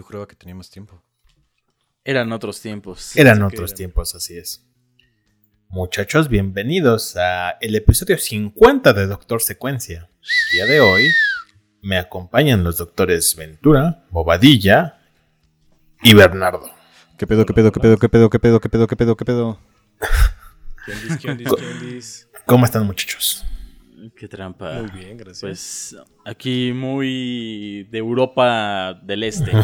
Yo creo que teníamos tiempo. Eran otros tiempos. Eran otros tiempos, así es. Muchachos, bienvenidos a el episodio 50 de Doctor Secuencia. El día de hoy me acompañan los doctores Ventura, Bobadilla y Bernardo. ¿Qué pedo, qué pedo, qué pedo, qué pedo, qué pedo, qué pedo, qué pedo, qué pedo? ¿Cómo están, muchachos? Qué trampa. Muy bien, gracias. Pues aquí muy de Europa del Este.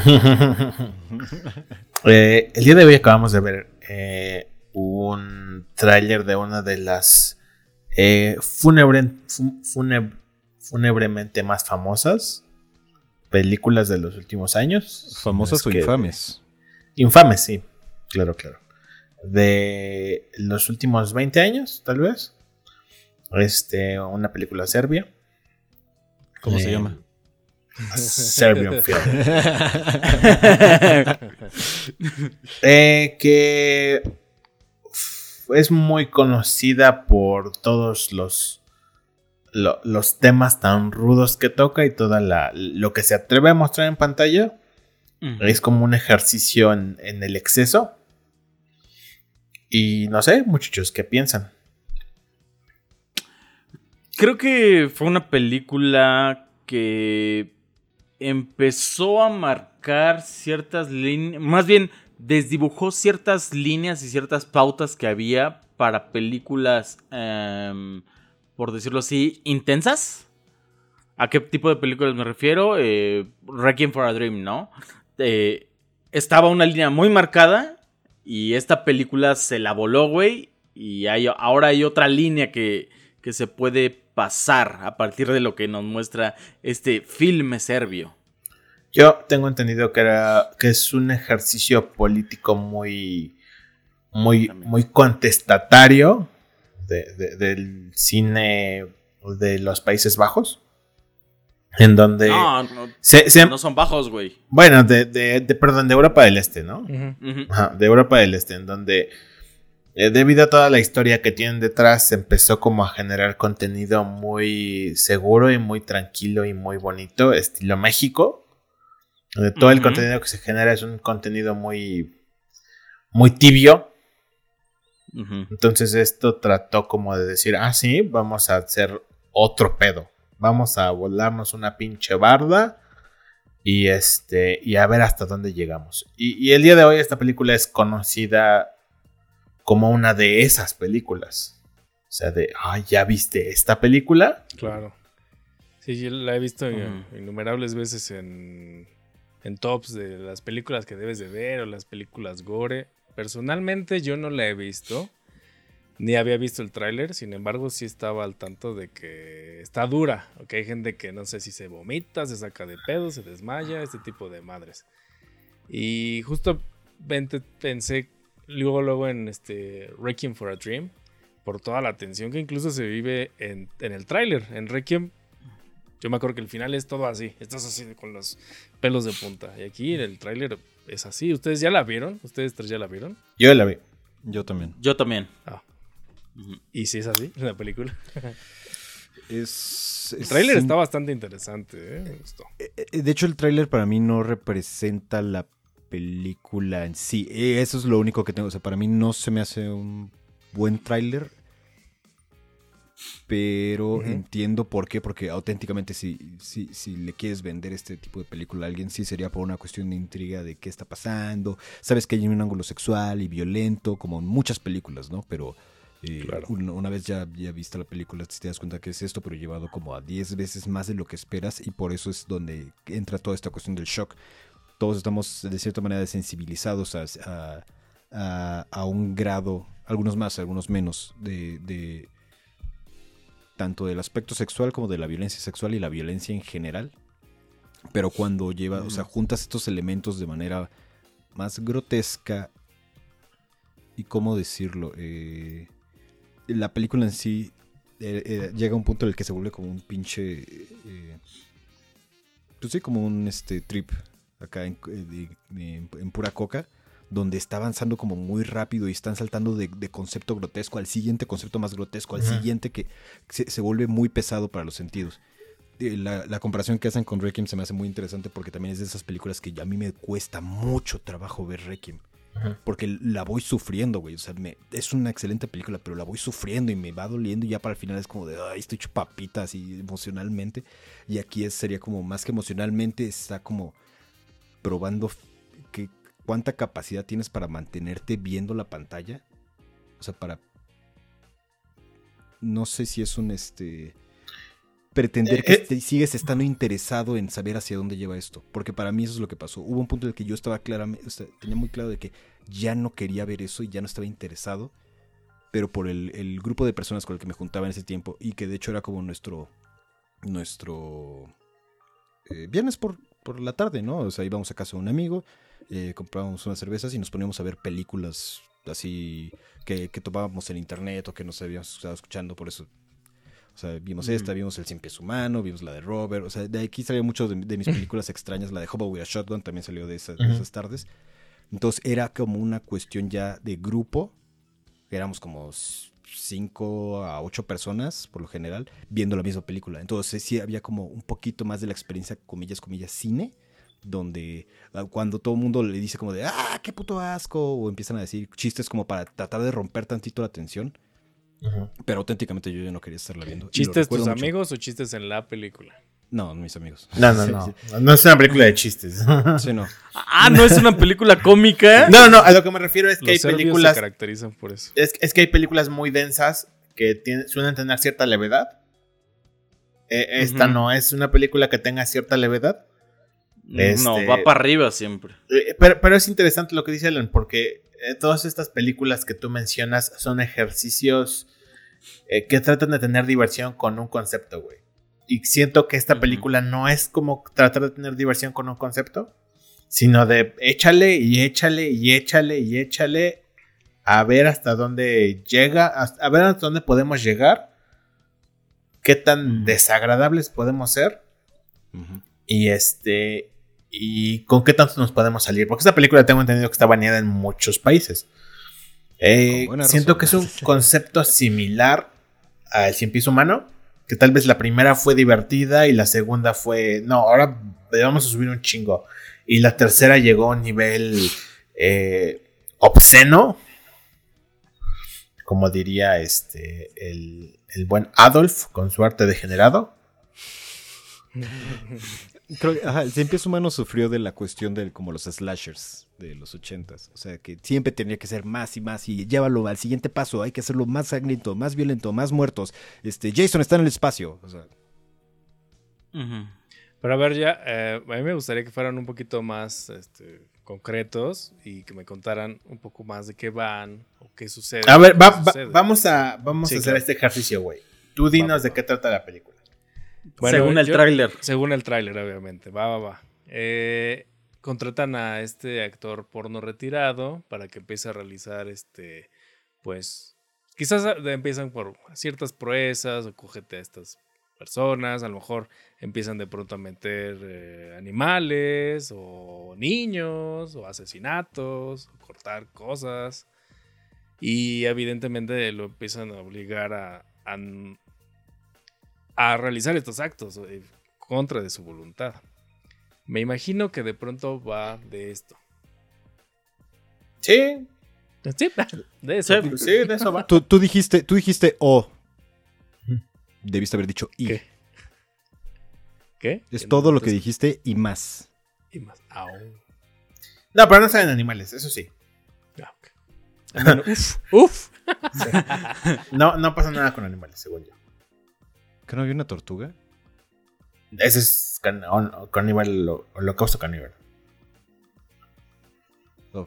Eh, el día de hoy acabamos de ver eh, un tráiler de una de las eh, fúnebremente más famosas películas de los últimos años. ¿Famosas o infames? Infames, sí. Claro, claro. De los últimos 20 años, tal vez. Este, una película serbia. ¿Cómo se llama? Serbian Film. Eh, que es muy conocida por todos los, los temas tan rudos que toca y toda la, lo que se atreve a mostrar en pantalla. Es como un ejercicio en, en el exceso. Y no sé, muchachos, ¿qué piensan? Creo que fue una película que empezó a marcar ciertas líneas, más bien desdibujó ciertas líneas y ciertas pautas que había para películas, em, por decirlo así, intensas. ¿A qué tipo de películas me refiero? Eh, Requiem for a Dream, ¿no? Eh, estaba una línea muy marcada y esta película se la voló, güey. Y hay, ahora hay otra línea que, que se puede pasar a partir de lo que nos muestra este filme serbio. Yo tengo entendido que era que es un ejercicio político muy muy muy contestatario del cine de los Países Bajos. En donde. No, no, son bajos, güey. Bueno, de, de, perdón, de Europa del Este, ¿no? de Europa del Este, en donde eh, debido a toda la historia que tienen detrás, empezó como a generar contenido muy seguro y muy tranquilo y muy bonito, estilo México. Donde todo el contenido que se genera es un contenido muy, muy tibio. Entonces esto trató como de decir, ah, sí, vamos a hacer otro pedo. Vamos a volarnos una pinche barda y este y a ver hasta dónde llegamos. y el día de hoy esta película es conocida como una de esas películas. O sea, de, ay, ¿ya viste esta película? Claro. Sí, yo la he visto innumerables veces en, en tops de las películas que debes de ver o las películas gore. Personalmente yo no la he visto, ni había visto el tráiler, sin embargo sí estaba al tanto de que está dura, ok, hay gente que no sé si se vomita, se saca de pedo, se desmaya, este tipo de madres. Y justo pensé luego, luego en este Requiem for a Dream, por toda la tensión que incluso se vive en, el tráiler. En Requiem, yo me acuerdo que el final es todo así, estás así con los pelos de punta. Y aquí en el tráiler es así. ¿Ustedes ya la vieron? ¿Ustedes tres ya la vieron? Yo la vi. Yo también. Yo también. Ah. ¿Y si es así la película? es, el tráiler está bastante interesante, ¿eh? me gustó. Eh, eh, de hecho, el tráiler para mí no representa la película en sí. Eh, eso es lo único que tengo. O sea, para mí no se me hace un buen tráiler. Pero entiendo por qué, porque auténticamente si, si, si, le quieres vender este tipo de película a alguien, sí sería por una cuestión de intriga de qué está pasando. Sabes que hay un ángulo sexual y violento, como en muchas películas, ¿no? Pero eh, una, vez ya, ya viste la película, te das cuenta que es esto, pero llevado como a 10 veces más de lo que esperas y por eso es donde entra toda esta cuestión del shock todos estamos de cierta manera desensibilizados a, a, un grado, algunos más, algunos menos, de, tanto del aspecto sexual como de la violencia sexual y la violencia en general. Pero cuando lleva, o sea, juntas estos elementos de manera más grotesca y cómo decirlo, eh, la película en sí eh, eh, llega a un punto en el que se vuelve como un pinche, pues sí, como un este trip acá en, pura coca, donde está avanzando como muy rápido y están saltando de, concepto grotesco al siguiente concepto más grotesco, al siguiente que se, vuelve muy pesado para los sentidos. eh, la, comparación que hacen con Requiem se me hace muy interesante porque también es de esas películas que a mí me cuesta mucho trabajo ver Requiem. Porque la voy sufriendo, güey. O sea, me, es una excelente película, pero la voy sufriendo y me va doliendo. Y ya para el final es como de, ay, estoy chupapita así emocionalmente. Y aquí sería como más que emocionalmente, está como probando que, cuánta capacidad tienes para mantenerte viendo la pantalla. O sea, para. No sé si es un este pretender que eh, eh. sigues estando interesado en saber hacia dónde lleva esto. Porque para mí eso es lo que pasó. Hubo un punto en el que yo estaba claramente, tenía muy claro de que ya no quería ver eso y ya no estaba interesado. Pero por el, grupo de personas con el que me juntaba en ese tiempo y que de hecho era como nuestro, nuestro eh, viernes por, por la tarde, ¿no? O sea, íbamos a casa de un amigo, comprábamos unas cervezas y nos poníamos a ver películas así que, que tomábamos en internet o que nos habíamos estado escuchando, por eso o sea, vimos esta, vimos El Cien Pies Humano, vimos la de Robert. O sea, de aquí salió mucho de, mis películas extrañas. La de Hobo with a Shotgun también salió de esas, tardes. Entonces era como una cuestión ya de grupo. Éramos como cinco a ocho personas, por lo general, viendo la misma película. Entonces sí había como un poquito más de la experiencia, comillas, comillas, cine donde ah, cuando todo el mundo le dice como de, ah, qué puto asco, o empiezan a decir chistes como para tratar de romper tantito la tensión, pero auténticamente yo ya no quería estarla viendo. ¿Chistes tus amigos o chistes en la película? No, mis amigos. No, no, no. No es una película de chistes. Sí, no. Ah, no es una película cómica. No, no, a lo que me refiero es que hay películas. se caracterizan por eso. Es, es, que hay películas muy densas que tienen, suelen tener cierta levedad. Eh, esta no es una película que tenga cierta levedad. no, este, va para arriba siempre. Eh, pero, pero, es interesante lo que dice Alan, porque eh, todas estas películas que tú mencionas son ejercicios eh, que tratan de tener diversión con un concepto, güey. Y siento que esta película no es como tratar de tener diversión con un concepto, sino de échale y échale y échale y échale a ver hasta dónde llega, a ver hasta dónde podemos llegar, qué tan desagradables podemos ser. Y este, y con qué tanto nos podemos salir. Porque esta película tengo entendido que está baneada en muchos países. Eh, siento que es un concepto similar al Cien Pies Humano. Que tal vez la primera fue divertida y la segunda fue. No, ahora vamos a subir un chingo. Y la tercera llegó a un nivel eh, obsceno. Como diría este. El, el buen Adolf con su arte degenerado. Creo que, ajá, el Cien Pies Humano sufrió de la cuestión de como los slashers de los ochentas. O sea, que siempre tenía que ser más y más y llévalo al siguiente paso. Hay que hacerlo más sangriento, más violento, más muertos. Este, Jason está en el espacio. O sea. Pero a ver, ya, eh, a mí me gustaría que fueran un poquito más este, concretos y que me contaran un poco más de qué van o qué sucede. A ver, vamos a, vamos a hacer este ejercicio, güey. Tú dinos de qué trata la película según el tráiler. Según el tráiler, obviamente. Va, va, va. Eh, contratan a este actor porno retirado para que empiece a realizar este, pues, quizás empiezan por ciertas proezas o cógete a estas personas, a lo mejor empiezan de pronto a meter eh, animales o niños o asesinatos o cortar cosas y evidentemente lo empiezan a obligar a a realizar estos actos en contra de su voluntad. Me imagino que de pronto va de esto. Sí. Sí, de eso. Sí, de eso va. Tú, dijiste, tú dijiste O. Debiste haber dicho I. ¿Qué? ¿Qué? Es todo lo que dijiste y más. Y más. No, pero no salen animales, eso sí. Ah, uf, uf. No, no pasa nada con animales, según yo. ¿Que no había una tortuga? Ese es caníbal, holocausto caníbal.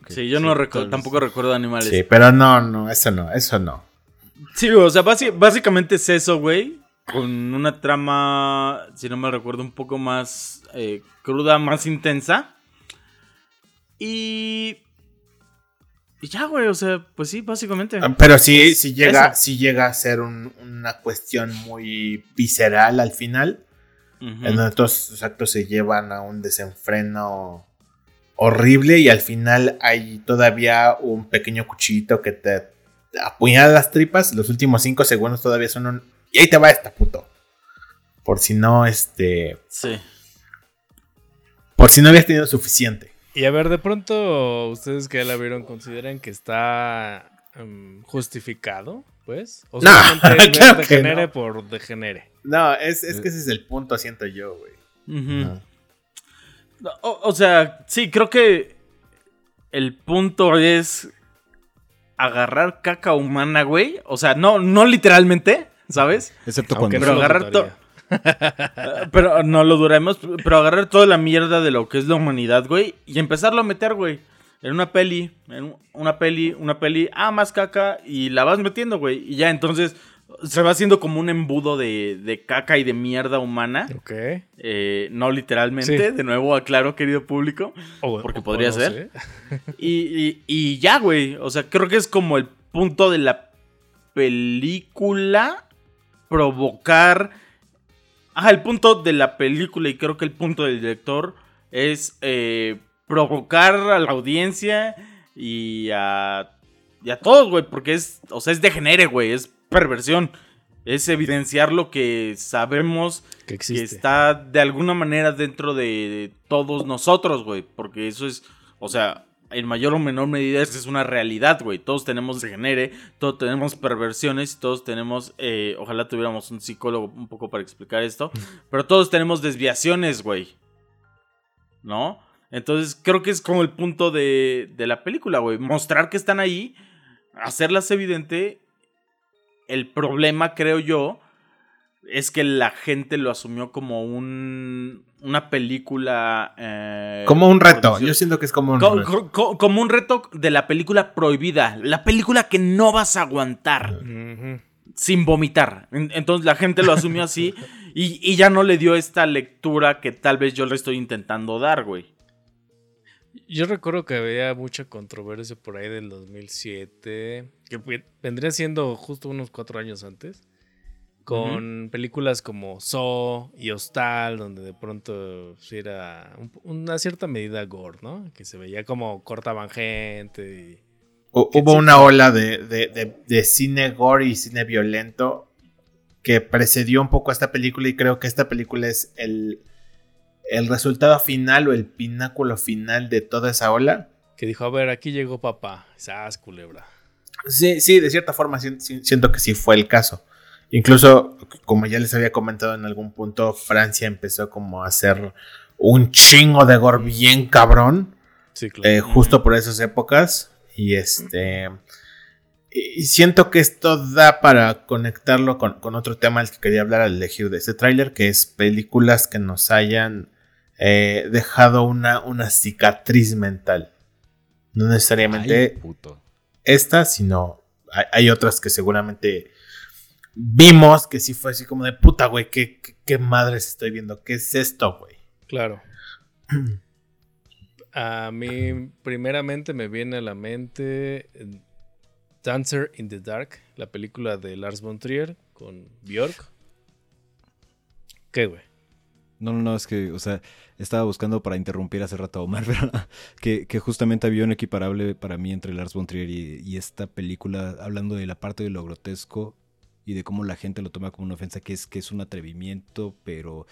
Sí, yo no recuerdo, tampoco recuerdo animales. Sí, pero no, no, eso no, eso no. Sí, o sea, básicamente es eso, güey. Con una trama, si no me recuerdo, un poco más eh, cruda, más intensa. Y y ya, güey, o sea, pues sí, básicamente. Ah, pero sí, sí llega, sí llega a ser una cuestión muy visceral al final. En donde todos los actos se llevan a un desenfreno horrible y al final hay todavía un pequeño cuchillito que te apuñala las tripas. Los últimos cinco segundos todavía son un... Y ahí te va esta puto. Por si no, este. Sí. Por si no habías tenido suficiente. Y a ver, de pronto, ustedes que ya la vieron, ¿consideran que está em, justificado? Pues. O No, claro degenere no. por degenere. No, es, es que ese es el punto, siento yo, güey. O, o sea, sí, creo que el punto es agarrar caca humana, güey. O sea, no, no literalmente, ¿sabes? Excepto Aunque cuando... Pero agarrar Pero no lo duremos, pero agarrar toda la mierda de lo que es la humanidad, güey, y empezarlo a meter, güey. En una peli, en una peli, una peli, ah, más caca, y la vas metiendo, güey. Y ya entonces se va haciendo como un embudo de, de caca y de mierda humana. Ok. Eh, no literalmente, Sí. de nuevo aclaro, querido público. O- Porque o- podría o no ser. Y, y- y ya, güey. O sea, creo que es como el punto de la película provocar. Ajá, el punto de la película y creo que el punto del director es eh, provocar a la audiencia y a, y a todos, güey. Porque es, o sea, es degenere, güey. Es perversión. Es evidenciar lo que sabemos Que que está de alguna manera dentro de todos nosotros, güey. Porque eso es, o sea, en mayor o menor medida esa es una realidad, güey. Todos tenemos degenere, todos tenemos perversiones, todos tenemos, eh, ojalá tuviéramos un psicólogo un poco para explicar esto, pero todos tenemos desviaciones, güey. ¿No? Entonces creo que es como el punto de, de la película, güey. Mostrar que están ahí, hacerlas evidente. El problema, creo yo, es que la gente lo asumió como un una película eh, Como un reto. Yo siento que es como un Co- reto. co- co- como un reto de la película prohibida, la película que no vas a aguantar sin vomitar. En- Entonces la gente lo asumió así y, y ya no le dio esta lectura que tal vez yo le estoy intentando dar, güey. Yo recuerdo que había mucha controversia por ahí del 2007, que vendría siendo justo unos cuatro años antes, con películas como Saw y Hostal, donde de pronto era un- una cierta medida gore, ¿no? Que se veía como cortaban gente y... Hubo una fue- ola de, de- de- de cine gore y cine violento que precedió un poco a esta película y creo que esta película es el, el resultado final o el pináculo final de toda esa ola. Que dijo, a ver, aquí llegó papá, esas culebra. Sí, sí, de cierta forma si- si- siento que sí fue el caso. Incluso, como ya les había comentado en algún punto, Francia empezó como a hacer un chingo de gore bien cabrón. Sí, claro. eh, justo por esas épocas. Y este. Y siento que esto da para conectarlo con, con otro tema al que quería hablar al elegir de este tráiler, que es películas que nos hayan eh, dejado una, una cicatriz mental. No necesariamente Ay, puto. esta, sino hay, hay otras que seguramente vimos que sí fue así como de puta, güey, ¿qué, qué, qué madres estoy viendo? ¿Qué es esto, güey? Claro. A mí, primeramente, me viene a la mente eh, Dancer in the Dark, la película de Lars von Trier con Björk. ¿Qué, güey? No, no, no, es que, o sea, estaba buscando para interrumpir hace rato a Omar, pero que, que justamente había un equiparable para mí entre Lars von Trier y, y esta película, hablando de la parte de lo grotesco y de cómo la gente lo toma como una ofensa, que es que es un atrevimiento, pero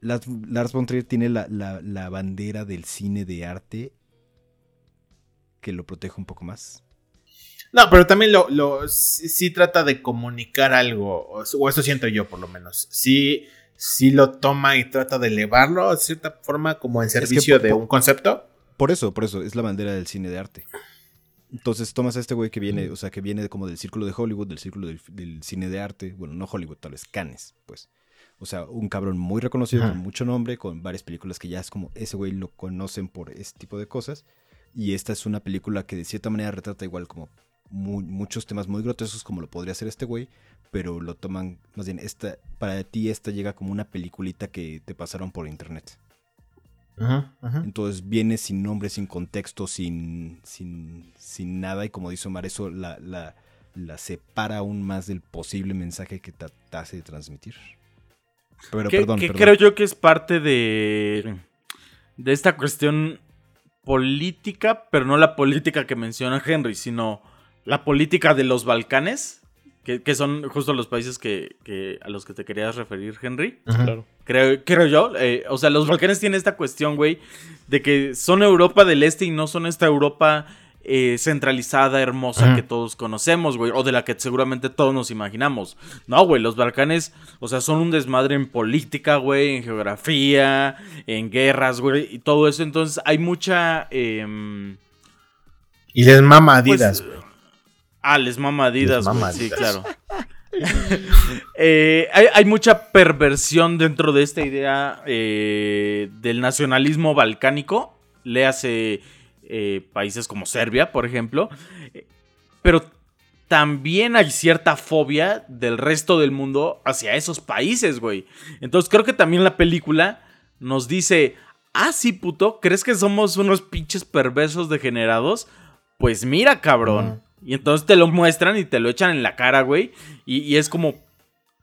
Lars, Lars von Trier tiene la, la- la bandera del cine de arte que lo protege un poco más. No, pero también lo, lo sí, sí trata de comunicar algo, o, eso siento yo por lo menos. Sí, sí lo toma y trata de elevarlo de cierta forma como en que servicio de un concepto. Por eso, por eso, es la bandera del cine de arte. Entonces tomas a este güey que viene, o sea, que viene como del círculo de Hollywood, del círculo del, del cine de arte, bueno, no Hollywood, tal vez Cannes, pues. O sea, un cabrón muy reconocido, Ajá. con mucho nombre, con varias películas que ya es como ese güey lo conocen por ese tipo de cosas. Y esta es una película que de cierta manera retrata igual como mu- muchos temas muy grotescos como lo podría hacer este güey, pero lo toman, más bien, esta, para ti esta llega como una peliculita que te pasaron por internet. Ajá, ajá. Entonces viene sin nombre, sin contexto, sin, sin, sin nada. Y como dice Omar, eso la, la, la separa aún más del posible mensaje que tratase de transmitir. Pero que perdón, que perdón. creo yo que es parte de, de esta cuestión política, pero no la política que menciona Henry, sino la política de los Balcanes, que, son justo los países que, a los que te querías referir, Henry. Claro. Creo, creo yo. Eh, o sea, los Balcanes tienen esta cuestión, güey, de que son Europa del Este y no son esta Europa eh, centralizada, hermosa que todos conocemos, güey, o de la que seguramente todos nos imaginamos. No, güey, los Balcanes, o sea, son un desmadre en política, güey, en geografía, en guerras, güey, y todo eso. Entonces hay mucha... Em, y les mama pues, Adidas, güey. Ah, les mama Adidas, güey, sí, claro. Eh, hay, mucha perversión dentro de esta idea eh, del nacionalismo balcánico. Le hace eh, países como Serbia, por ejemplo. Pero también hay cierta fobia del resto del mundo hacia esos países, güey. Entonces creo que también la película nos dice, ah, sí, puto, ¿crees que somos unos pinches perversos degenerados? Pues mira, cabrón. Y entonces te lo muestran y te lo echan en la cara, güey. Y, es como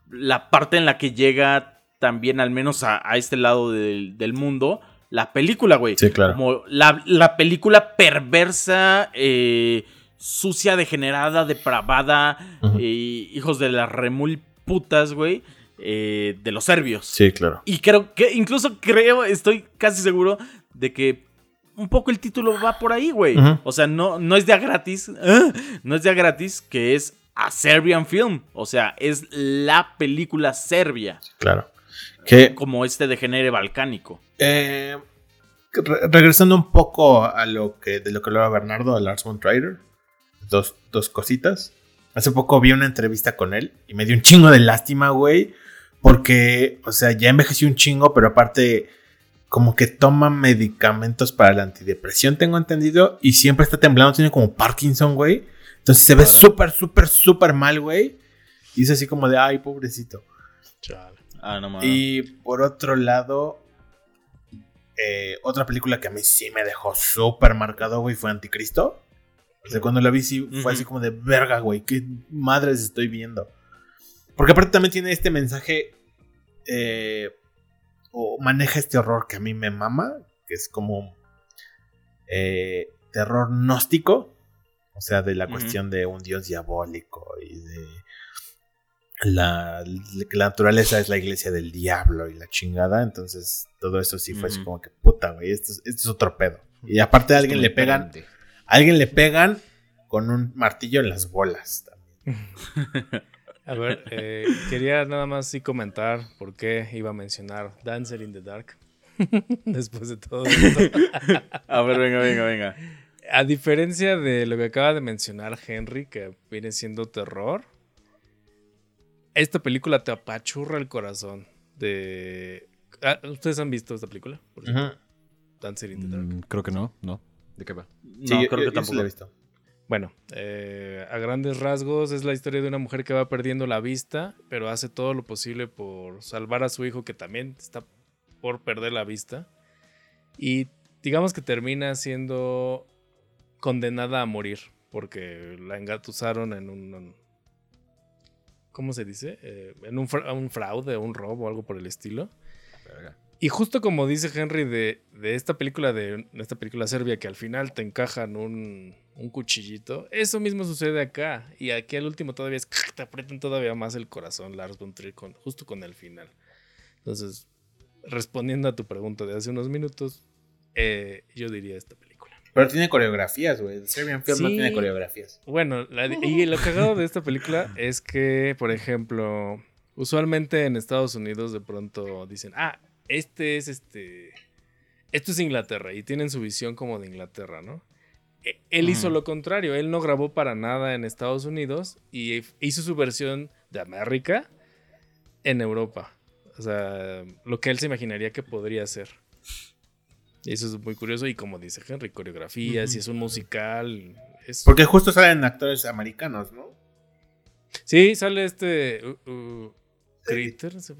la parte en la que llega también, al menos a, este lado del mundo, la película, güey. Sí, claro. Como la, película perversa, eh, sucia, degenerada, depravada, eh, hijos de las remul putas, güey. Eh, de los serbios. Sí, claro. Y creo que, incluso creo, estoy casi seguro de que un poco el título va por ahí, güey. O sea, no, no es de a gratis. no es de a gratis, que es a Serbian Film. O sea, es la película serbia. Claro. Como este degenere balcánico. Eh, regresando un poco a lo que de lo que hablaba Bernardo, a Lars von Trier, dos, dos cositas. Hace poco vi una entrevista con él y me dio un chingo de lástima, güey. Porque, o sea, ya envejeció un chingo, pero aparte, como que toma medicamentos para la antidepresión, tengo entendido. Y siempre está temblando, tiene como Parkinson, güey. Entonces se ve súper, súper, súper mal, güey. Y es así como de, ay, pobrecito. Ah, no, y por otro lado, eh, otra película que a mí sí me dejó súper marcado, güey, fue Anticristo. O sea, cuando la vi, sí fue así como de verga, güey, qué madres estoy viendo. Porque aparte también tiene este mensaje, eh, o maneja este horror que a mí me mama, que es como eh, terror gnóstico, o sea, de la cuestión de un dios diabólico y de la, la, naturaleza es la iglesia del diablo y la chingada. Entonces, todo eso sí fue así como que puta, güey. Esto, es otro pedo. Y aparte, a alguien le pegan. A alguien le pegan con un martillo en las bolas también. a ver, eh, quería nada más sí comentar por qué iba a mencionar Dancer in the Dark. Después de todo esto. a ver, venga, venga, venga. A diferencia de lo que acaba de mencionar Henry, que viene siendo terror esta película te apachurra el corazón. De. Ah, ¿Ustedes han visto esta película? Por Dancer in the Dark. Mm, creo que no, no. ¿De qué va? No, creo que tampoco la he visto. Bueno, eh, a grandes rasgos es la historia de una mujer que va perdiendo la vista, pero hace todo lo posible por salvar a su hijo que también está por perder la vista. Y digamos que termina siendo condenada a morir porque la engatusaron en un, ¿cómo se dice? Eh, en un, un, fraude, un robo, algo por el estilo. Y justo como dice Henry de, esta película, de esta película serbia, que al final te encajan un, un cuchillito, eso mismo sucede acá. Y aquí al último todavía es, te aprietan todavía más el corazón, Lars von Trier, justo con el final. Entonces, respondiendo a tu pregunta de hace unos minutos, eh, yo diría esta película. Pero tiene coreografías, güey. Serbian Film no tiene coreografías. Bueno, y lo cagado de esta película es que, por ejemplo, usualmente en Estados Unidos de pronto dicen, ah, este es este. Esto es Inglaterra y tienen su visión como de Inglaterra, ¿no? E, él hizo lo contrario, él no grabó para nada en Estados Unidos y hizo su versión de América en Europa. O sea, lo que él se imaginaría que podría ser. Eso es muy curioso y como dice Henry, coreografías y es un musical. Porque justo salen actores americanos, ¿no? Sí, sale este... Uh, uh, Critter, ¿se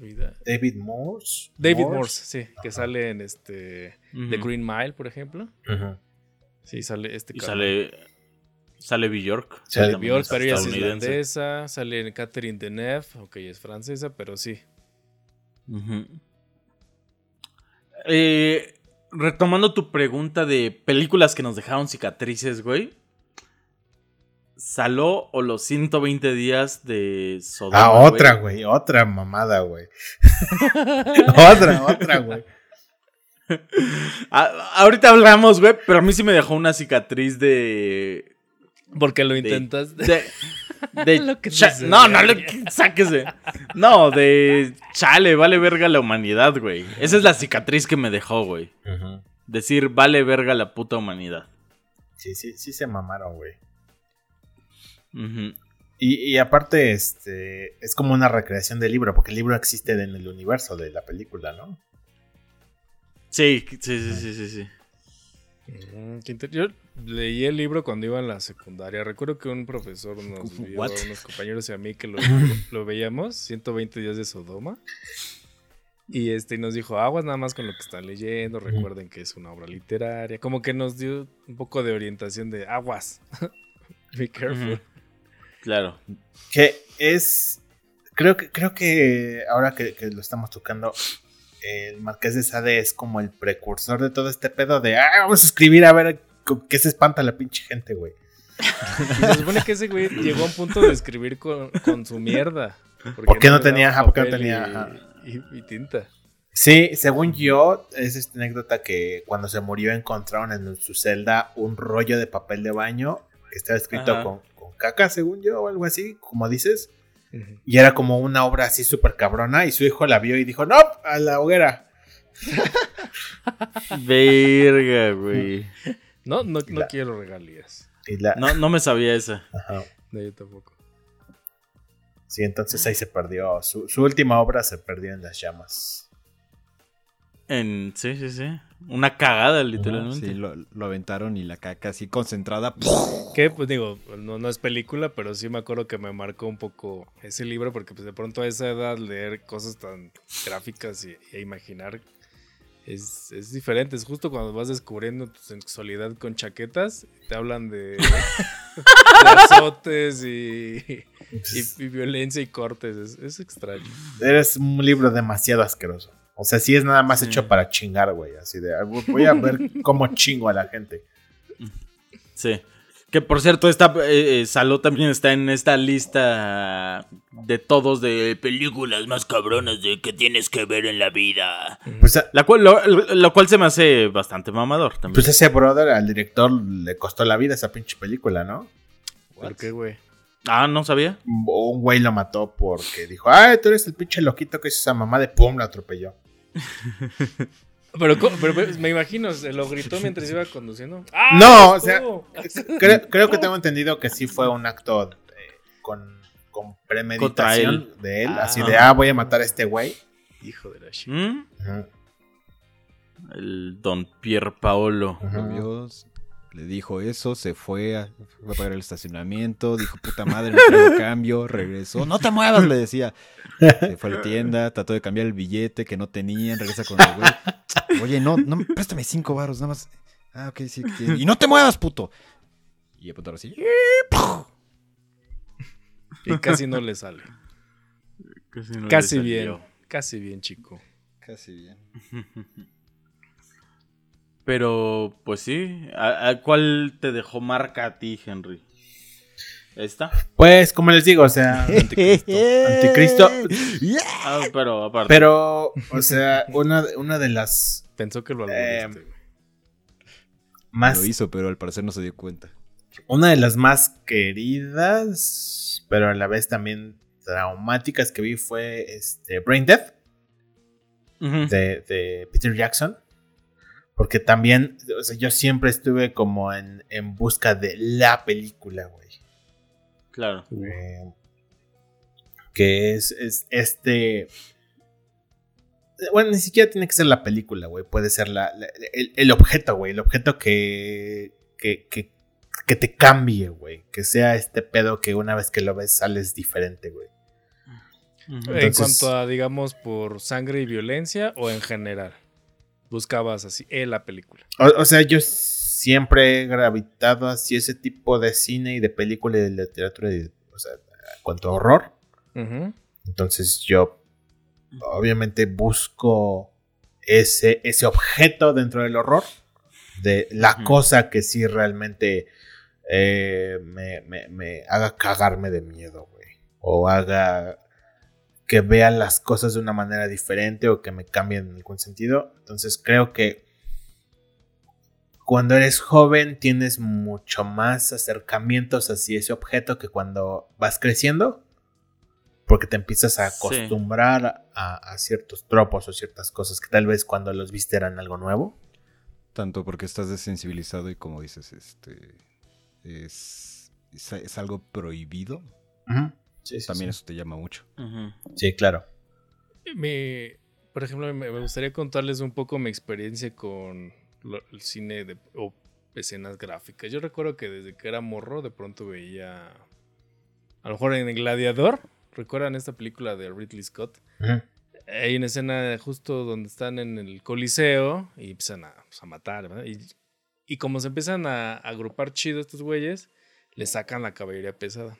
David Morse. David Morse, sí, que sale en este... The Green Mile, por ejemplo. Sí, sale este... Y sale... Sale Bjork. Sale Bjork, pero ella es islandesa. Sale Catherine Deneuve, ok, es francesa, pero sí. eh, retomando tu pregunta de películas que nos dejaron cicatrices, güey. Saló o los 120 días de Sodoma. Ah, otra, güey. Otra mamada, güey. otra, otra, güey. ahorita hablamos, güey, pero a mí sí me dejó una cicatriz de. Porque lo intentas. De. no, no le sáquese. No, de chale, vale verga la humanidad, güey. Esa es la cicatriz que me dejó, güey. Decir, vale verga la puta humanidad. Sí, sí, sí se mamaron, güey. Y, y, aparte, este, es como una recreación del libro, porque el libro existe en el universo de la película, ¿no? Sí, sí, sí, sí, sí. sí. Mm, yo leí el libro cuando iba en la secundaria. Recuerdo que un profesor nos vio, unos compañeros y a mí que lo, veíamos, 120 días de Sodoma. Y este nos dijo, aguas nada más con lo que están leyendo, recuerden que es una obra literaria. Como que nos dio un poco de orientación de aguas. Be careful. Claro. Que es. Creo que, creo que ahora que lo estamos tocando, el Marqués de Sade es como el precursor de todo este pedo de, ah, vamos a escribir a ver qué se espanta la pinche gente, güey. se supone que ese güey llegó a un punto de escribir con, su mierda. ¿Por qué no, tenía, no tenía y, tinta? Sí, según yo, es esta anécdota que cuando se murió encontraron en su celda un rollo de papel de baño que estaba escrito con, con, caca, según yo, o algo así, como dices. Y era como una obra así súper cabrona. Y su hijo la vio y dijo: ¡No! A la hoguera. Verga, güey. No, no, no quiero regalías. No, no me sabía esa. Ajá. No, yo tampoco. Sí, entonces ahí se perdió. Su, su última obra se perdió en las llamas. En, sí, sí, sí. Una cagada, literalmente. Sí, lo, aventaron y la caca así concentrada. Que, pues digo, no, no es película, pero sí me acuerdo que me marcó un poco ese libro, porque pues de pronto a esa edad leer cosas tan gráficas y, e imaginar es, es, diferente. Es justo cuando vas descubriendo tu sexualidad con chaquetas, te hablan de, azotes y, y, violencia y cortes. Es, es extraño. Eres un libro demasiado asqueroso. O sea, sí es nada más hecho para chingar, güey. Así de, voy a ver cómo chingo a la gente. Sí. Que por cierto, esta eh, eh también está en esta lista de todos de películas más cabronas de que tienes que ver en la vida. Pues, la cual, lo, cual se me hace bastante mamador también. Pues ese brother al director le costó la vida esa pinche película, ¿no? ¿Por qué, güey? Ah, no sabía. Un güey lo mató porque dijo, ay, tú eres el pinche loquito que hizo esa mamá de pum, lo atropelló. Pero, pues, me imagino, se lo gritó mientras iba conduciendo. ¡Ah, no, o sea, creo, que tengo entendido que sí fue un acto con, premeditación de él, así de, ah. ah, voy a matar a este güey. Hijo de la shit. ¿Mm? El don Pier Paolo. Dios le dijo eso, se fue a, fue a pagar el estacionamiento, dijo puta madre, no tengo cambio, regresó, no te muevas, le decía. Se fue a la tienda, trató de cambiar el billete que no tenían, regresa con el güey. Oye, no, no, préstame cinco baros, nada más. Ah, ok, sí. Y no te muevas, puto. Y apuntar así. Y casi no le sale. Casi, bien. Casi bien, chico. Casi bien. Pero, pues sí. ¿A, cuál te dejó marca a ti, Henry? ¿Esta? Pues, como les digo, o sea, Anticristo. Anticristo. Ah, pero aparte. Pero, o sea, una, una de las. Pensó que lo eh, más. Lo hizo, pero al parecer no se dio cuenta. Una de las más queridas, pero a la vez también traumáticas que vi fue este, Brain Death. de, de Peter Jackson. Porque también, o sea, yo siempre estuve como en, en busca de la película, güey. Claro. Eh, que es, es, este... Bueno, ni siquiera tiene que ser la película, güey. Puede ser la, el, objeto, güey. El objeto que, que, que, que te cambie, güey. Que sea este pedo que una vez que lo ves sales diferente, güey. en cuanto a, digamos, por sangre y violencia o en general buscabas así en la película. O, sea, yo siempre he gravitado hacia ese tipo de cine y de película y de literatura, o sea, cuanto a horror. Entonces yo obviamente busco ese, ese objeto dentro del horror, de la cosa que sí realmente eh, me, me, haga cagarme de miedo, güey. O haga que vea las cosas de una manera diferente o que me cambien en algún sentido. Entonces creo que cuando eres joven tienes mucho más acercamientos hacia ese objeto que cuando vas creciendo. Porque te empiezas a acostumbrar a, ciertos tropos o ciertas cosas que tal vez cuando los viste eran algo nuevo. Tanto porque estás desensibilizado y como dices, este es, es, algo prohibido. También eso te llama mucho. Sí, claro. por ejemplo, me, gustaría contarles un poco mi experiencia con el cine de, o escenas gráficas. Yo recuerdo que desde que era morro, de pronto veía. A lo mejor en El Gladiador. ¿Recuerdan esta película de Ridley Scott? Hay una escena justo donde están en el Coliseo y empiezan a, pues, matar, Y, y, como se empiezan a, agrupar chido estos güeyes, le sacan la caballería pesada.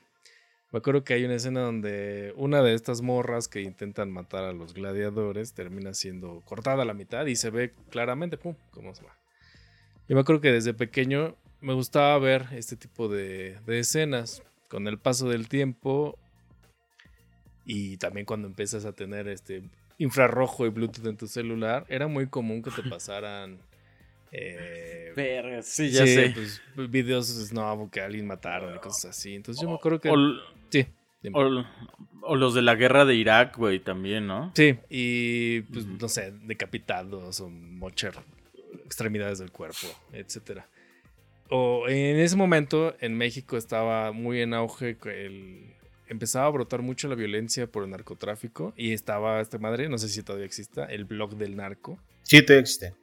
Me acuerdo que hay una escena donde una de estas morras que intentan matar a los gladiadores termina siendo cortada a la mitad y se ve claramente, pum, cómo se va. Yo me acuerdo que desde pequeño me gustaba ver este tipo de, escenas. Con el paso del tiempo y también cuando empiezas a tener este infrarrojo y Bluetooth en tu celular, era muy común que te pasaran eh, sí, ya sé. Pues, videos snob que alguien mataron y cosas así. Entonces yo me acuerdo que. Sí. O, los de la guerra de Irak, güey, también, ¿no? Sí, y pues, no sé, decapitados o mocher extremidades del cuerpo, etcétera. O en ese momento en México estaba muy en auge el, empezaba a brotar mucho la violencia por el narcotráfico y estaba esta madre, no sé si todavía exista, el blog del narco. Sí, todavía existe.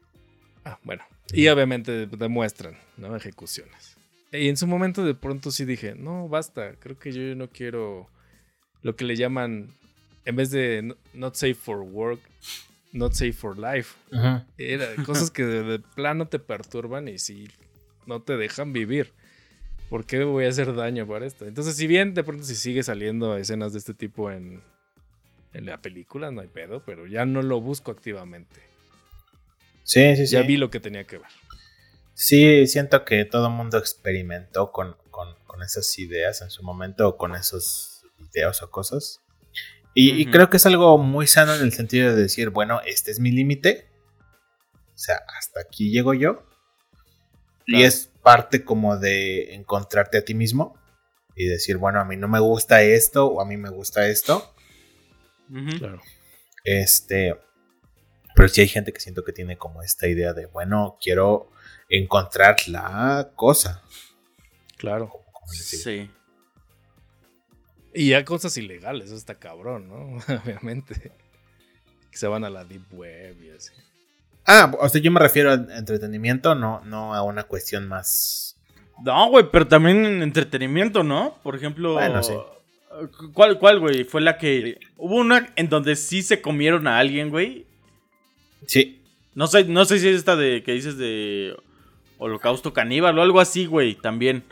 Ah, bueno. Y obviamente demuestran, ¿no? Ejecuciones. Y en su momento de pronto sí dije, no, basta, creo que yo no quiero lo que le llaman, en vez de not safe for work, not safe for life. Era cosas que de, plano te perturban y si no te dejan vivir. ¿Por qué voy a hacer daño para esto? Entonces, si bien de pronto si sigue saliendo escenas de este tipo en, en la película, no hay pedo, pero ya no lo busco activamente. Sí, sí, sí. Ya vi lo que tenía que ver. Sí, siento que todo el mundo experimentó con, esas ideas en su momento o con esos videos o cosas. Y, creo que es algo muy sano en el sentido de decir, bueno, este es mi límite. O sea, hasta aquí llego yo. Y es parte como de encontrarte a ti mismo y decir, bueno, a mí no me gusta esto o a mí me gusta esto. Claro. Este, pero sí hay gente que siento que tiene como esta idea de, bueno, quiero encontrar la cosa. Claro. sí. Y hay cosas ilegales, eso está cabrón, ¿no? Obviamente. Que se van a la deep web y así. Ah, o sea, yo me refiero a entretenimiento, no, no a una cuestión más. No, güey, pero también en entretenimiento, ¿no? Por ejemplo. Bueno, sí. ¿Cuál, cuál, güey? Fue la que. Hubo una en donde sí se comieron a alguien, güey. Sí. No sé, no sé si es esta de que dices de Holocausto Caníbal o algo así, güey, también.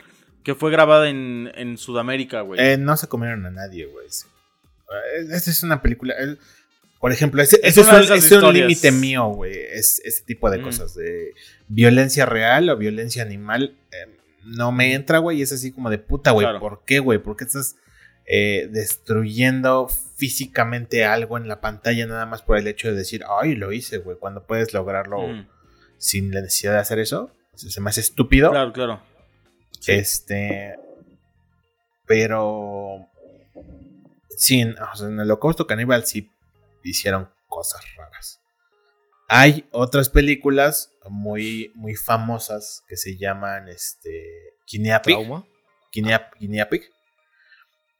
Que fue grabada en, en Sudamérica, güey. Eh, no se comieron a nadie, güey. Eh, esta es una película. por ejemplo, ese, es, un, límite mío, güey. Es ese tipo de cosas. De violencia real o violencia animal. Eh, no me entra, güey. Es así como de puta, güey. ¿Por qué, güey? ¿Por qué estás eh, destruyendo físicamente algo en la pantalla nada más por el hecho de decir, ay, lo hice, güey, cuando puedes lograrlo sin la necesidad de hacer eso. Se me hace estúpido. Claro, claro. Este. Pero. Sí, en, el en Holocausto Caníbal sí hicieron cosas raras. Hay otras películas muy, muy famosas que se llaman este, Guinea Pig. Guinea Pig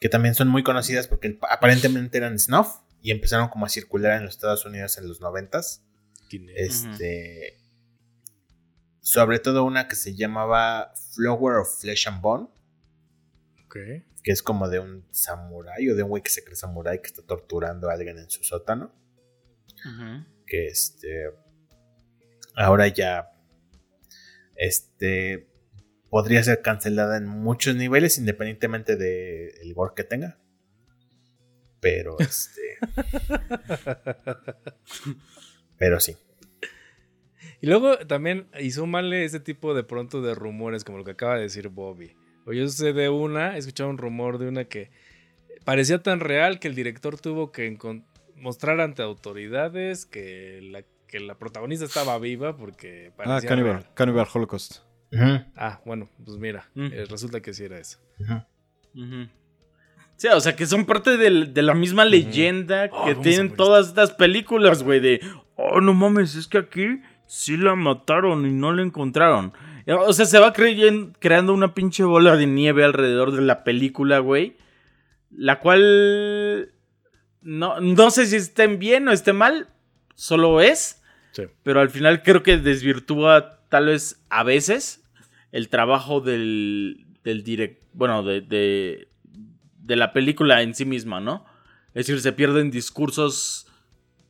que también son muy conocidas porque aparentemente eran snuff y empezaron como a circular en los Estados Unidos en los noventas. Este, sobre todo una que se llamaba Flower of Flesh and Bone. Que es como de un samurái o de un güey que se cree samurái que está torturando a alguien en su sótano. Que este. Ahora ya. Este podría ser cancelada en muchos niveles, independientemente del el gore que tenga. Pero este. pero sí. Y luego también, y súmale ese tipo de pronto de rumores, como lo que acaba de decir Bobby. O yo sé de una, he escuchado un rumor de una que parecía tan real que el director tuvo que mostrar ante autoridades que la, que la protagonista estaba viva porque ah, parecía. Ah, Cannibal, Holocaust. Ah, bueno, pues mira, mm. eh, resulta que sí era eso. Sí, o sea, que son parte de, la misma leyenda que ah, tienen todas estas películas, güey, de, oh, no mames, es que aquí sí la mataron y no la encontraron. O sea, se va creando una pinche bola de nieve alrededor de la película, güey. La cual... No, no sé si estén bien o esté mal, solo es. Sí. Pero al final creo que desvirtúa tal vez a veces el trabajo del, del direct, bueno, de, de, de la película en sí misma, ¿no? Es decir, se pierden discursos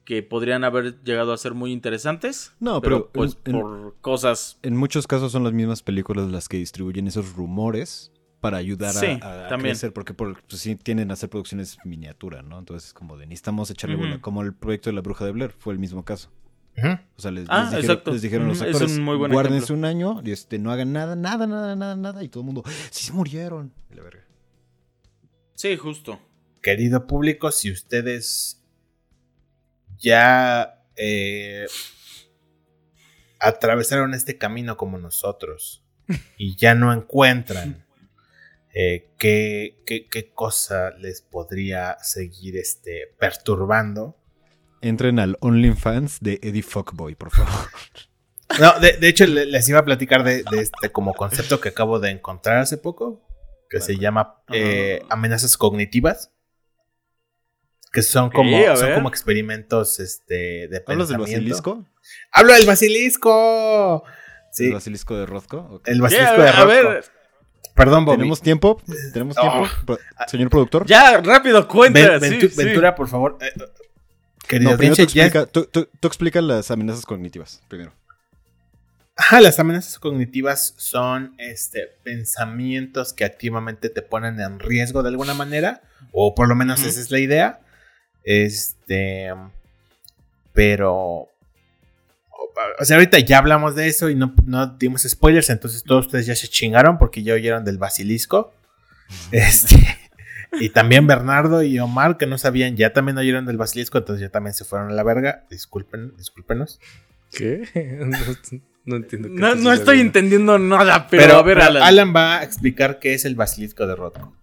que podrían haber llegado a ser muy interesantes. No, pero, pues por cosas. En muchos casos son las mismas películas las que distribuyen esos rumores para ayudar a, a, crecer, porque por, pues, sí tienden a hacer producciones miniatura, ¿no? Entonces, como de necesitamos echarle uh como el proyecto de la Bruja de Blair, fue el mismo caso. O sea, les, ah, dijeron, les, dijeron, los actores, guárdense un año, y este, no hagan nada, nada, nada, nada, nada, y todo el mundo, sí se murieron. La verga. Sí, justo. Querido público, si ustedes ya eh, atravesaron este camino como nosotros y ya no encuentran eh, qué, qué, cosa les podría seguir este, perturbando. Entren al OnlyFans de Eddie Fuckboy, por favor. No, de, hecho les iba a platicar de, este como concepto que acabo de encontrar hace poco, que se llama eh, amenazas cognitivas que son como, son como experimentos este, de ¿Hablas del basilisco? ¡Hablo del basilisco! Sí. ¿El basilisco de Rozco? El basilisco de Rozco. A ver. Perdón, Bobby. ¿Tenemos tiempo? ¿Tenemos tiempo? Señor productor. Ya, rápido, cuenta. Ventura, por favor. Eh, querido, tú, explica, tú, explicas las amenazas cognitivas, primero. Ajá, las amenazas cognitivas son este, pensamientos que activamente te ponen en riesgo de alguna manera, o por lo menos esa es la idea, este. Pero. O sea, ahorita ya hablamos de eso y no, no dimos spoilers, entonces todos ustedes ya se chingaron porque ya oyeron del basilisco. Este. Y también Bernardo y Omar, que no sabían, ya también oyeron del basilisco, entonces ya también se fueron a la verga. Disculpen, discúlpenos. ¿Qué? No, entiendo. no, no estoy entendiendo nada, pero, a ver, Alan. Alan. va a explicar qué es el basilisco de Rothko.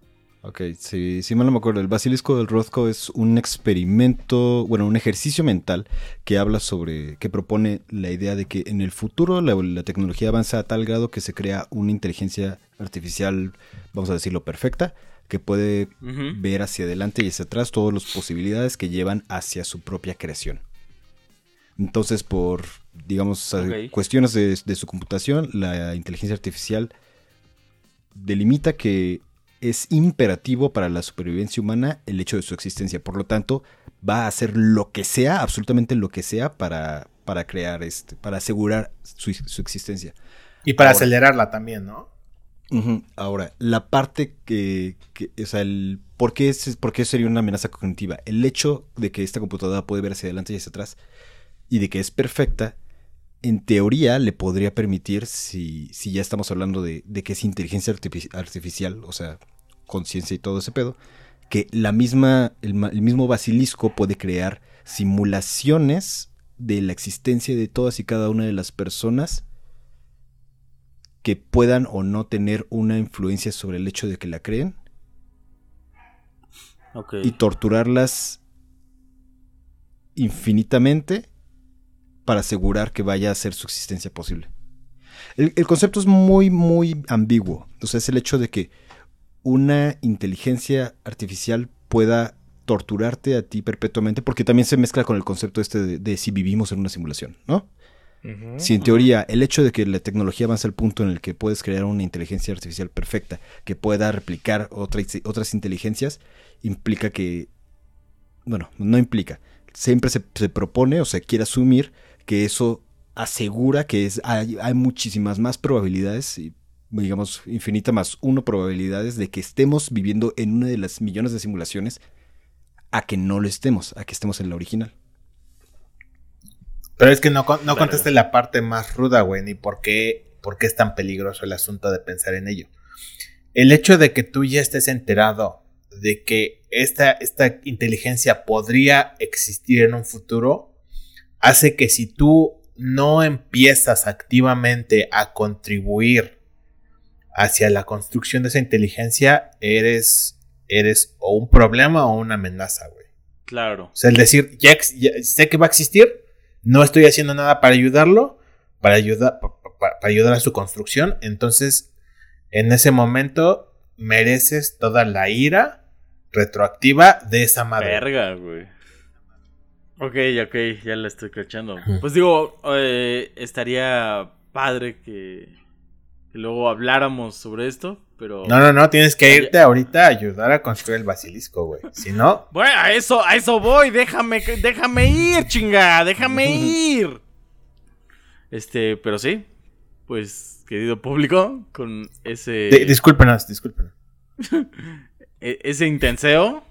Ok, sí, sí mal no me acuerdo. El basilisco del Rothko es un experimento, bueno, un ejercicio mental que habla sobre, que propone la idea de que en el futuro la, tecnología avanza a tal grado que se crea una inteligencia artificial, vamos a decirlo, perfecta, que puede ver hacia adelante y hacia atrás todas las posibilidades que llevan hacia su propia creación. Entonces, por, digamos, cuestiones de su computación, la inteligencia artificial delimita que es imperativo para la supervivencia humana el hecho de su existencia. Por lo tanto, va a hacer lo que sea, absolutamente lo que sea, para, para crear este, para asegurar su, existencia. Y para acelerarla también, ¿no? Ahora, la parte que, o sea, el, ¿por, qué es, ¿por qué sería una amenaza cognitiva? El hecho de que esta computadora puede ver hacia adelante y hacia atrás y de que es perfecta, en teoría le podría permitir, si, si ya estamos hablando de, de que es inteligencia artificial, o sea, conciencia y todo ese pedo, que la misma, el, mismo basilisco puede crear simulaciones de la existencia de todas y cada una de las personas que puedan o no tener una influencia sobre el hecho de que la creen. Y torturarlas infinitamente para asegurar que vaya a ser su existencia posible. El, el, concepto es muy, muy ambiguo. O sea, es el hecho de que una inteligencia artificial pueda torturarte a ti perpetuamente, porque también se mezcla con el concepto este de, si vivimos en una simulación, ¿no? si en teoría el hecho de que la tecnología avanza al punto en el que puedes crear una inteligencia artificial perfecta que pueda replicar otras inteligencias, implica que, bueno, no implica, siempre se, propone o se quiere asumir que eso asegura que es, hay, hay muchísimas más probabilidades, digamos, infinita más uno probabilidades de que estemos viviendo en una de las millones de simulaciones a que no lo estemos, a que estemos en la original. Pero es que no, no conteste la parte más ruda, güey, ni por qué, por qué es tan peligroso el asunto de pensar en ello. el hecho de que tú ya estés enterado de que esta, esta inteligencia podría existir en un futuro, hace que si tú no empiezas activamente a contribuir hacia la construcción de esa inteligencia, eres, eres o un problema o una amenaza, güey. Claro. O sea, el decir, ya, sé que va a existir, no estoy haciendo nada para ayudarlo, para ayudar, para ayudar a su construcción, entonces en ese momento mereces toda la ira retroactiva de esa madre. Verga, güey. Ok, ok, ya la estoy cachando. Pues digo, eh, estaría padre que, luego habláramos sobre esto, pero... No, no, no, tienes que irte ahorita a ayudar a construir el basilisco, güey. Si no... Bueno, a eso, a eso voy, déjame, déjame ir, chinga, déjame ir. Este, pero sí, pues, querido público, con ese... discúlpenos, discúlpenos. E, ese intenseo.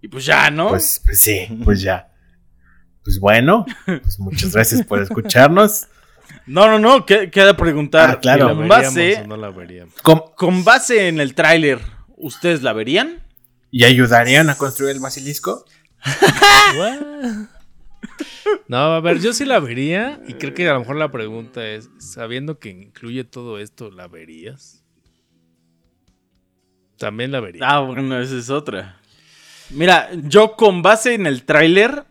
y pues ya, ¿no? Pues, pues, sí, pues ya. Pues bueno, pues muchas gracias por escucharnos. No, no, no, queda preguntar. Ah, claro. Con base, con, base en el tráiler, ¿ustedes la verían? ¿Y ayudarían a construir el basilisco? no, a ver, yo sí la vería y creo que a lo mejor la pregunta es, sabiendo que incluye todo esto, ¿la verías? También la vería. Ah, bueno, esa es otra. Mira, yo con base en el tráiler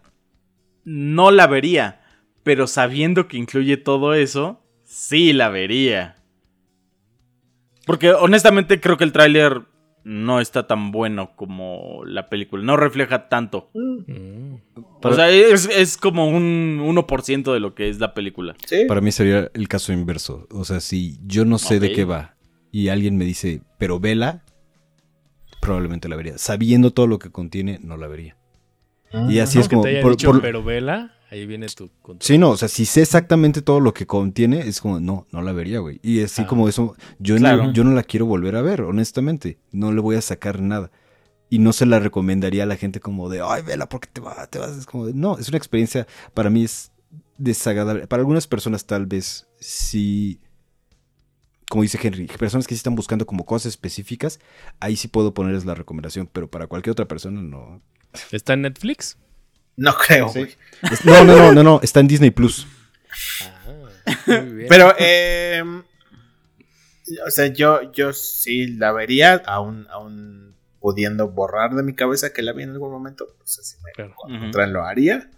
no la vería, pero sabiendo que incluye todo eso, sí la vería. Porque honestamente creo que el tráiler no está tan bueno como la película, no refleja tanto. Mm. O sea, es, como un 1% de lo que es la película. Para mí sería el caso inverso. O sea, si yo no sé de qué va y alguien me dice, pero vela, probablemente la vería. Sabiendo todo lo que contiene, no la vería. Ah. y así es como. Por, pero vela, ahí viene tu. Sí, no, o sea, si sé exactamente todo lo que contiene, es como, no, no la vería, güey. Y así ah. como eso, yo, no, yo no la quiero volver a ver, honestamente. No le voy a sacar nada. Y no se la recomendaría a la gente como de, ay, vela, porque te, va, te vas. Es como de, no, es una experiencia, para mí es desagradable. Para algunas personas tal vez sí como dice Henry, personas que sí están buscando como cosas específicas, ahí sí puedo ponerles la recomendación, pero para cualquier otra persona no. ¿Está en Netflix? No creo, No, no, no, no, no, está en Disney Plus. Ah, pero, eh, o sea, yo, yo sí la vería, aún, aún pudiendo borrar de mi cabeza que la vi en algún momento, pues así me lo haría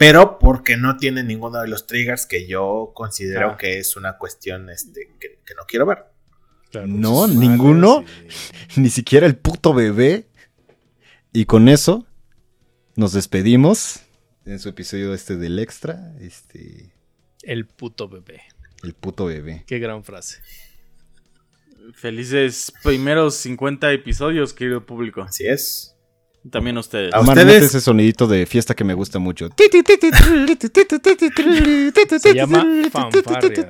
pero porque no tiene ninguno de los triggers que yo considero ah. que es una cuestión este, que, no quiero ver. no, ninguno, ni siquiera el puto bebé. Y con eso nos despedimos en su episodio este del extra. Este... El puto bebé. El puto bebé. Qué gran frase. Felices primeros 50 episodios, querido público. Así es. También ustedes. A ustedes ese sonidito de fiesta que me gusta mucho. Se llama fanfarria.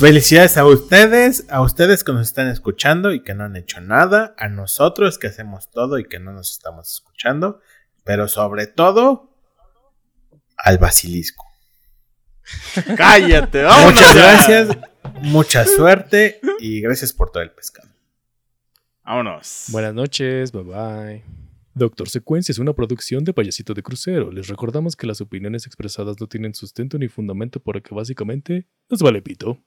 Felicidades a ustedes, a ustedes que nos están escuchando y que no han hecho nada, a nosotros que hacemos todo y que no nos estamos escuchando, pero sobre todo al basilisco. Cállate, Muchas gracias, mucha suerte y gracias por todo el pescado. Vámonos. Buenas noches, bye bye. Doctor Secuencia es una producción de Payasito de Crucero. Les recordamos que las opiniones expresadas no tienen sustento ni fundamento porque básicamente nos vale pito.